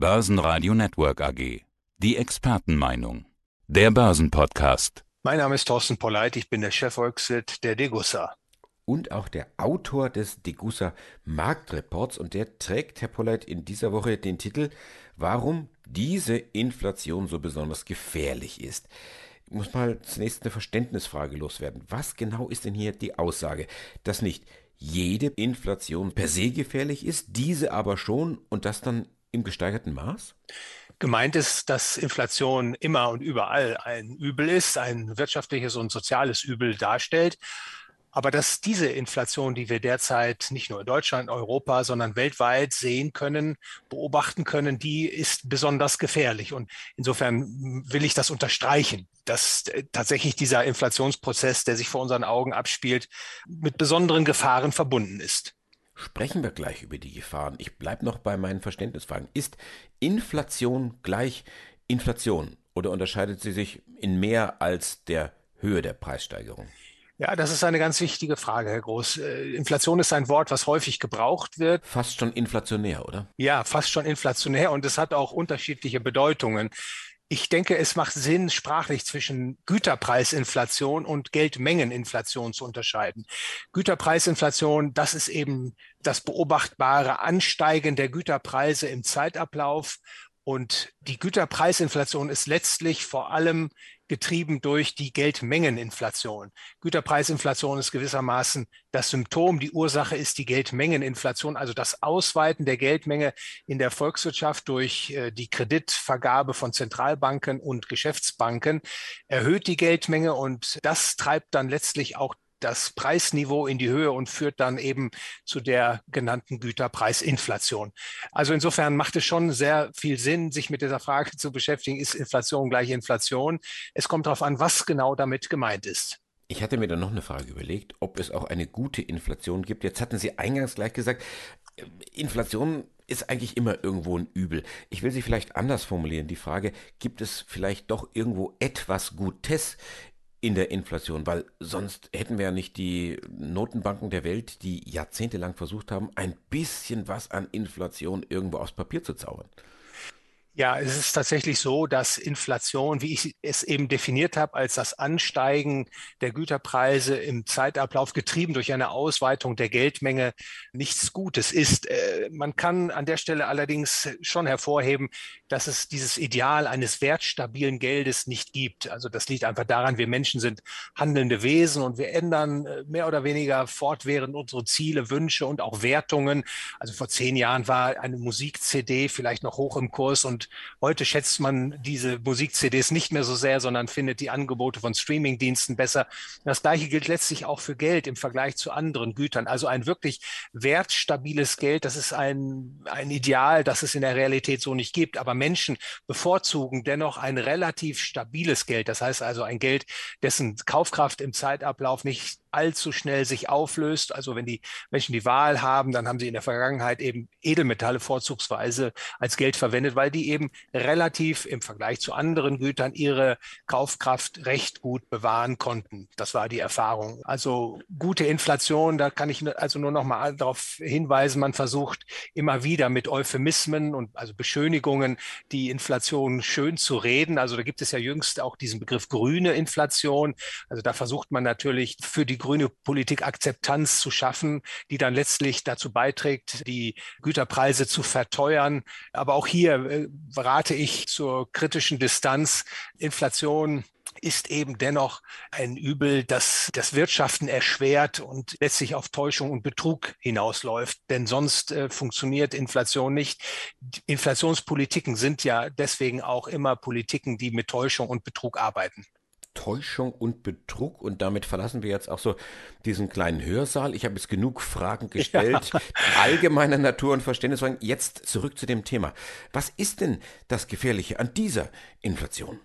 Börsenradio Network AG. Die Expertenmeinung. Der Börsenpodcast. Mein Name ist Thorsten Polleit, ich bin der Chefvolkswirt der Degussa. Und auch der Autor des Degussa Marktreports und der trägt, Herr Polleit, in dieser Woche den Titel Warum diese Inflation so besonders gefährlich ist. Ich muss mal zunächst eine Verständnisfrage loswerden. Was genau ist denn hier die Aussage, dass nicht jede Inflation per se gefährlich ist, diese aber schon und das dann im gesteigerten Maß? Gemeint ist, dass Inflation immer und überall ein Übel ist, ein wirtschaftliches und soziales Übel darstellt. Aber dass diese Inflation, die wir derzeit nicht nur in Deutschland, Europa, sondern weltweit sehen können, beobachten können, die ist besonders gefährlich. Und insofern will ich das unterstreichen, dass tatsächlich dieser Inflationsprozess, der sich vor unseren Augen abspielt, mit besonderen Gefahren verbunden ist. Sprechen wir gleich über die Gefahren. Ich bleibe noch bei meinen Verständnisfragen. Ist Inflation gleich Inflation oder unterscheidet sie sich in mehr als der Höhe der Preissteigerung? Ja, das ist eine ganz wichtige Frage, Herr Groß. Äh, Inflation ist ein Wort, was häufig gebraucht wird. Fast schon inflationär, oder? Ja, fast schon inflationär und es hat auch unterschiedliche Bedeutungen. Ich denke, es macht Sinn, sprachlich zwischen Güterpreisinflation und Geldmengeninflation zu unterscheiden. Güterpreisinflation, das ist eben das beobachtbare Ansteigen der Güterpreise im Zeitablauf. Und die Güterpreisinflation ist letztlich vor allem getrieben durch die Geldmengeninflation. Güterpreisinflation ist gewissermaßen das Symptom. Die Ursache ist die Geldmengeninflation, also das Ausweiten der Geldmenge in der Volkswirtschaft durch äh, die Kreditvergabe von Zentralbanken und Geschäftsbanken erhöht die Geldmenge und das treibt dann letztlich auch das Preisniveau in die Höhe und führt dann eben zu der genannten Güterpreisinflation. Also insofern macht es schon sehr viel Sinn, sich mit dieser Frage zu beschäftigen, ist Inflation gleich Inflation? Es kommt darauf an, was genau damit gemeint ist. Ich hatte mir dann noch eine Frage überlegt, ob es auch eine gute Inflation gibt. Jetzt hatten Sie eingangs gleich gesagt, Inflation ist eigentlich immer irgendwo ein Übel. Ich will sie vielleicht anders formulieren. Die Frage, gibt es vielleicht doch irgendwo etwas Gutes in der Inflation, weil sonst hätten wir ja nicht die Notenbanken der Welt, die jahrzehntelang versucht haben, ein bisschen was an Inflation irgendwo aufs Papier zu zaubern. Ja, es ist tatsächlich so, dass Inflation, wie ich es eben definiert habe, als das Ansteigen der Güterpreise im Zeitablauf getrieben durch eine Ausweitung der Geldmenge nichts Gutes ist. Äh, man kann an der Stelle allerdings schon hervorheben, dass es dieses Ideal eines wertstabilen Geldes nicht gibt. Also das liegt einfach daran, wir Menschen sind handelnde Wesen und wir ändern äh, mehr oder weniger fortwährend unsere Ziele, Wünsche und auch Wertungen. Also vor zehn Jahren war eine Musik-CD vielleicht noch hoch im Kurs und und heute schätzt man diese Musik-CDs nicht mehr so sehr, sondern findet die Angebote von Streaming-Diensten besser. Das Gleiche gilt letztlich auch für Geld im Vergleich zu anderen Gütern. Also ein wirklich wertstabiles Geld, das ist ein, ein Ideal, das es in der Realität so nicht gibt. Aber Menschen bevorzugen dennoch ein relativ stabiles Geld. Das heißt also ein Geld, dessen Kaufkraft im Zeitablauf nicht allzu schnell sich auflöst. Also wenn die Menschen die Wahl haben, dann haben sie in der Vergangenheit eben Edelmetalle vorzugsweise als Geld verwendet, weil die eben relativ im Vergleich zu anderen Gütern ihre Kaufkraft recht gut bewahren konnten. Das war die Erfahrung. Also gute Inflation, da kann ich also nur noch mal darauf hinweisen, man versucht immer wieder mit Euphemismen und also Beschönigungen die Inflation schön zu reden. Also da gibt es ja jüngst auch diesen Begriff grüne Inflation. Also da versucht man natürlich für die grüne Politik Akzeptanz zu schaffen, die dann letztlich dazu beiträgt, die Güterpreise zu verteuern. Aber auch hier äh, rate ich zur kritischen Distanz. Inflation ist eben dennoch ein Übel, das das Wirtschaften erschwert und letztlich auf Täuschung und Betrug hinausläuft. Denn sonst äh, funktioniert Inflation nicht. Inflationspolitiken sind ja deswegen auch immer Politiken, die mit Täuschung und Betrug arbeiten. Täuschung und Betrug. Und damit verlassen wir jetzt auch so diesen kleinen Hörsaal. Ich habe jetzt genug Fragen gestellt, ja. allgemeiner Natur und Verständnisfragen. Jetzt zurück zu dem Thema. Was ist denn das Gefährliche an dieser Inflation?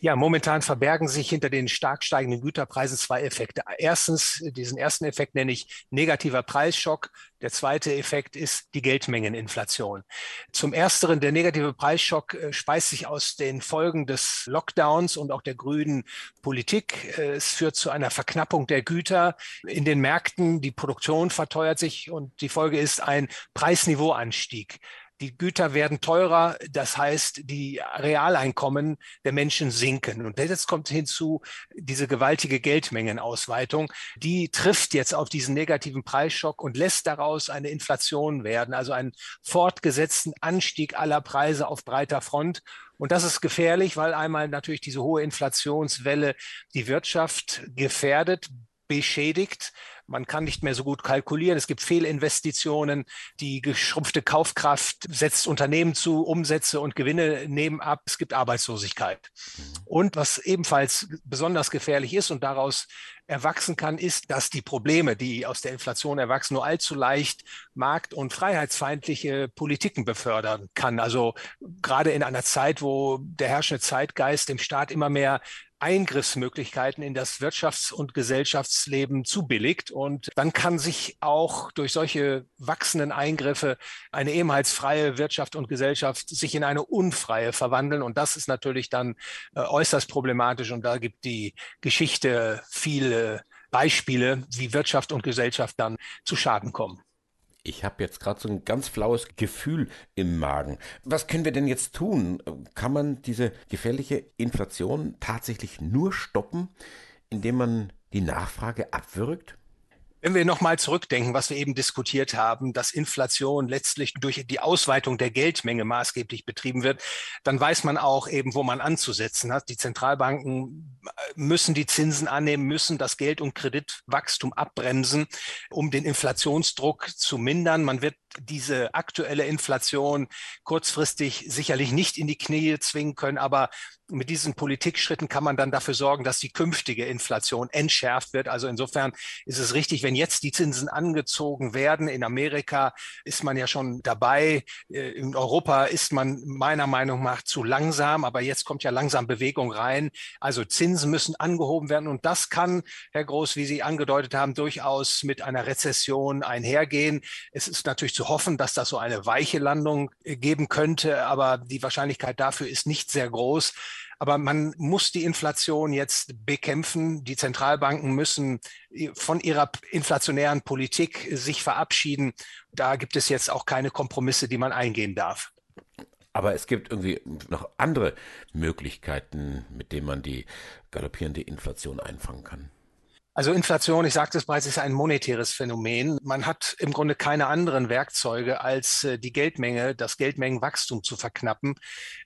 Ja, momentan verbergen sich hinter den stark steigenden Güterpreisen zwei Effekte. Erstens, diesen ersten Effekt nenne ich negativer Preisschock. Der zweite Effekt ist die Geldmengeninflation. Zum ersteren, der negative Preisschock äh, speist sich aus den Folgen des Lockdowns und auch der grünen Politik. Äh, es führt zu einer Verknappung der Güter in den Märkten. Die Produktion verteuert sich und die Folge ist ein Preisniveauanstieg. Die Güter werden teurer, das heißt, die Realeinkommen der Menschen sinken. Und jetzt kommt hinzu diese gewaltige Geldmengenausweitung. Die trifft jetzt auf diesen negativen Preisschock und lässt daraus eine Inflation werden, also einen fortgesetzten Anstieg aller Preise auf breiter Front. Und das ist gefährlich, weil einmal natürlich diese hohe Inflationswelle die Wirtschaft gefährdet, beschädigt. Man kann nicht mehr so gut kalkulieren. Es gibt Fehlinvestitionen. Die geschrumpfte Kaufkraft setzt Unternehmen zu, Umsätze und Gewinne nehmen ab. Es gibt Arbeitslosigkeit. Mhm. Und was ebenfalls besonders gefährlich ist und daraus erwachsen kann, ist, dass die Probleme, die aus der Inflation erwachsen, nur allzu leicht markt- und freiheitsfeindliche Politiken befördern kann. Also gerade in einer Zeit, wo der herrschende Zeitgeist dem Staat immer mehr Eingriffsmöglichkeiten in das Wirtschafts- und Gesellschaftsleben zubilligt. Und dann kann sich auch durch solche wachsenden Eingriffe eine ehemals freie Wirtschaft und Gesellschaft sich in eine unfreie verwandeln. Und das ist natürlich dann äh, äußerst problematisch. Und da gibt die Geschichte viele Beispiele, wie Wirtschaft und Gesellschaft dann zu Schaden kommen. Ich habe jetzt gerade so ein ganz flaues Gefühl im Magen. Was können wir denn jetzt tun? Kann man diese gefährliche Inflation tatsächlich nur stoppen, indem man die Nachfrage abwürgt? Wenn wir nochmal zurückdenken, was wir eben diskutiert haben, dass Inflation letztlich durch die Ausweitung der Geldmenge maßgeblich betrieben wird, dann weiß man auch eben, wo man anzusetzen hat. Die Zentralbanken müssen die Zinsen annehmen, müssen das Geld- und Kreditwachstum abbremsen, um den Inflationsdruck zu mindern. Man wird diese aktuelle Inflation kurzfristig sicherlich nicht in die Knie zwingen können, aber mit diesen Politikschritten kann man dann dafür sorgen, dass die künftige Inflation entschärft wird. Also insofern ist es richtig, wenn jetzt die Zinsen angezogen werden. In Amerika ist man ja schon dabei. Äh, in Europa ist man meiner Meinung nach zu langsam, aber jetzt kommt ja langsam Bewegung rein. Also Zinsen müssen angehoben werden und das kann, Herr Groß, wie Sie angedeutet haben, durchaus mit einer Rezession einhergehen. Es ist natürlich zu hoffen, dass das so eine weiche Landung geben könnte, aber die Wahrscheinlichkeit dafür ist nicht sehr groß. Aber man muss die Inflation jetzt bekämpfen. Die Zentralbanken müssen äh, von ihrer inflationären Politik sich verabschieden. Da gibt es jetzt auch keine Kompromisse, die man eingehen darf. Aber es gibt irgendwie noch andere Möglichkeiten, mit denen man die galoppierende Inflation einfangen kann. Also Inflation, ich sagte es bereits, ist ein monetäres Phänomen. Man hat im Grunde keine anderen Werkzeuge, als äh, die Geldmenge, das Geldmengenwachstum zu verknappen.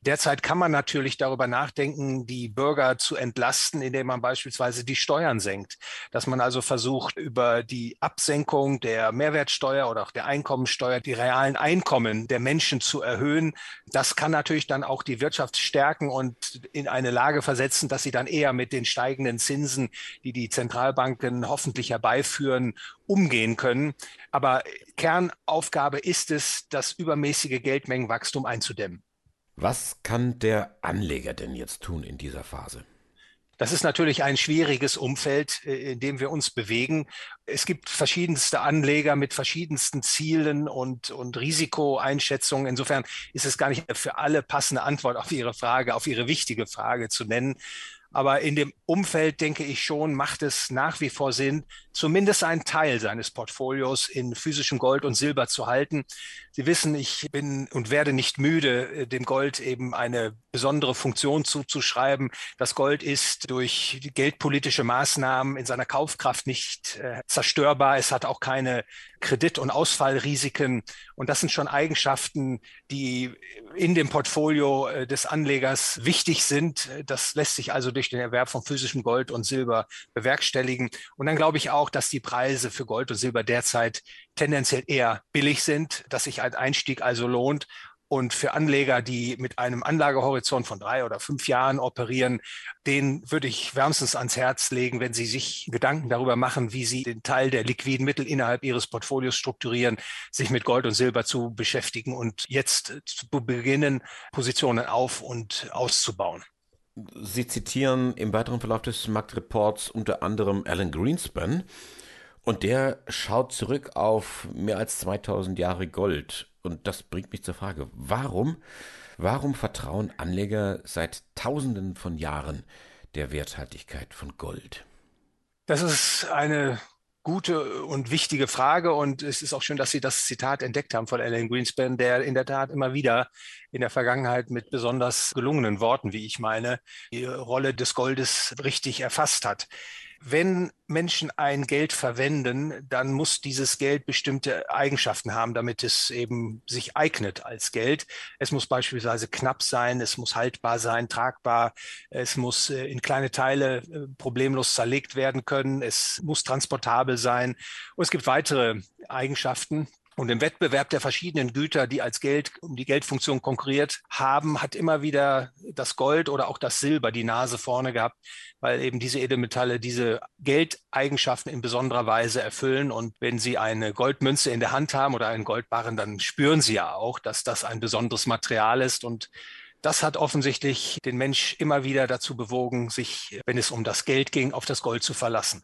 Derzeit kann man natürlich darüber nachdenken, die Bürger zu entlasten, indem man beispielsweise die Steuern senkt. Dass man also versucht, über die Absenkung der Mehrwertsteuer oder auch der Einkommensteuer die realen Einkommen der Menschen zu erhöhen. Das kann natürlich dann auch die Wirtschaft stärken und in eine Lage versetzen, dass sie dann eher mit den steigenden Zinsen, die die Zentral Zentralbanken hoffentlich herbeiführen, umgehen können. Aber Kernaufgabe ist es, das übermäßige Geldmengenwachstum einzudämmen. Was kann der Anleger denn jetzt tun in dieser Phase? Das ist natürlich ein schwieriges Umfeld, äh, in dem wir uns bewegen. Es gibt verschiedenste Anleger mit verschiedensten Zielen und, und Risikoeinschätzungen. Insofern ist es gar nicht für alle passende Antwort auf Ihre Frage, auf Ihre wichtige Frage zu nennen. Aber in dem Umfeld, denke ich schon, macht es nach wie vor Sinn, zumindest einen Teil seines Portfolios in physischem Gold und Silber zu halten. Sie wissen, ich bin und werde nicht müde, äh, dem Gold eben eine besondere Funktion zuzuschreiben. Das Gold ist durch geldpolitische Maßnahmen in seiner Kaufkraft nicht äh, zerstörbar. Es hat auch keine Kredit- und Ausfallrisiken. Und das sind schon Eigenschaften, die in dem Portfolio äh, des Anlegers wichtig sind. Das lässt sich also durch den Erwerb von physischem Gold und Silber bewerkstelligen. Und dann glaube ich auch, dass die Preise für Gold und Silber derzeit tendenziell eher billig sind, dass sich ein Einstieg also lohnt. Und für Anleger, die mit einem Anlagehorizont von drei oder fünf Jahren operieren, den würde ich wärmstens ans Herz legen, wenn Sie sich Gedanken darüber machen, wie Sie den Teil der liquiden Mittel innerhalb Ihres Portfolios strukturieren, sich mit Gold und Silber zu beschäftigen und jetzt zu beginnen, Positionen auf und auszubauen. Sie zitieren im weiteren Verlauf des Marktreports unter anderem Alan Greenspan und der schaut zurück auf mehr als 2000 Jahre Gold. Und das bringt mich zur Frage, warum, warum vertrauen Anleger seit Tausenden von Jahren der Werthaltigkeit von Gold? Das ist eine gute und wichtige Frage und es ist auch schön, dass Sie das Zitat entdeckt haben von Alan Greenspan, der in der Tat immer wieder in der Vergangenheit mit besonders gelungenen Worten, wie ich meine, die Rolle des Goldes richtig erfasst hat. Wenn Menschen ein Geld verwenden, dann muss dieses Geld bestimmte Eigenschaften haben, damit es eben sich eignet als Geld. Es muss beispielsweise knapp sein, es muss haltbar sein, tragbar, es muss äh, in kleine Teile äh, problemlos zerlegt werden können, es muss transportabel sein. Und es gibt weitere Eigenschaften, und im Wettbewerb der verschiedenen Güter, die als Geld um die Geldfunktion konkurriert haben, hat immer wieder das Gold oder auch das Silber die Nase vorne gehabt, weil eben diese Edelmetalle diese Geldeigenschaften in besonderer Weise erfüllen. Und wenn Sie eine Goldmünze in der Hand haben oder einen Goldbarren, dann spüren Sie ja auch, dass das ein besonderes Material ist und das hat offensichtlich den Mensch immer wieder dazu bewogen, sich, wenn es um das Geld ging, auf das Gold zu verlassen.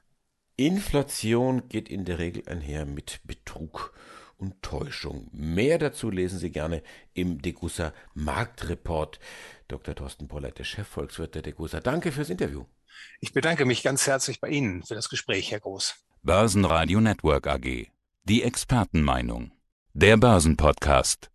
Inflation geht in der Regel einher mit Betrug und Täuschung. Mehr dazu lesen Sie gerne im Degussa Marktreport. Dr. Thorsten Pollert, der Chefvolkswirt der Degussa. Danke fürs Interview. Ich bedanke mich ganz herzlich bei Ihnen für das Gespräch, Herr Groß. Börsenradio Network AG. Die Expertenmeinung. Der Börsenpodcast.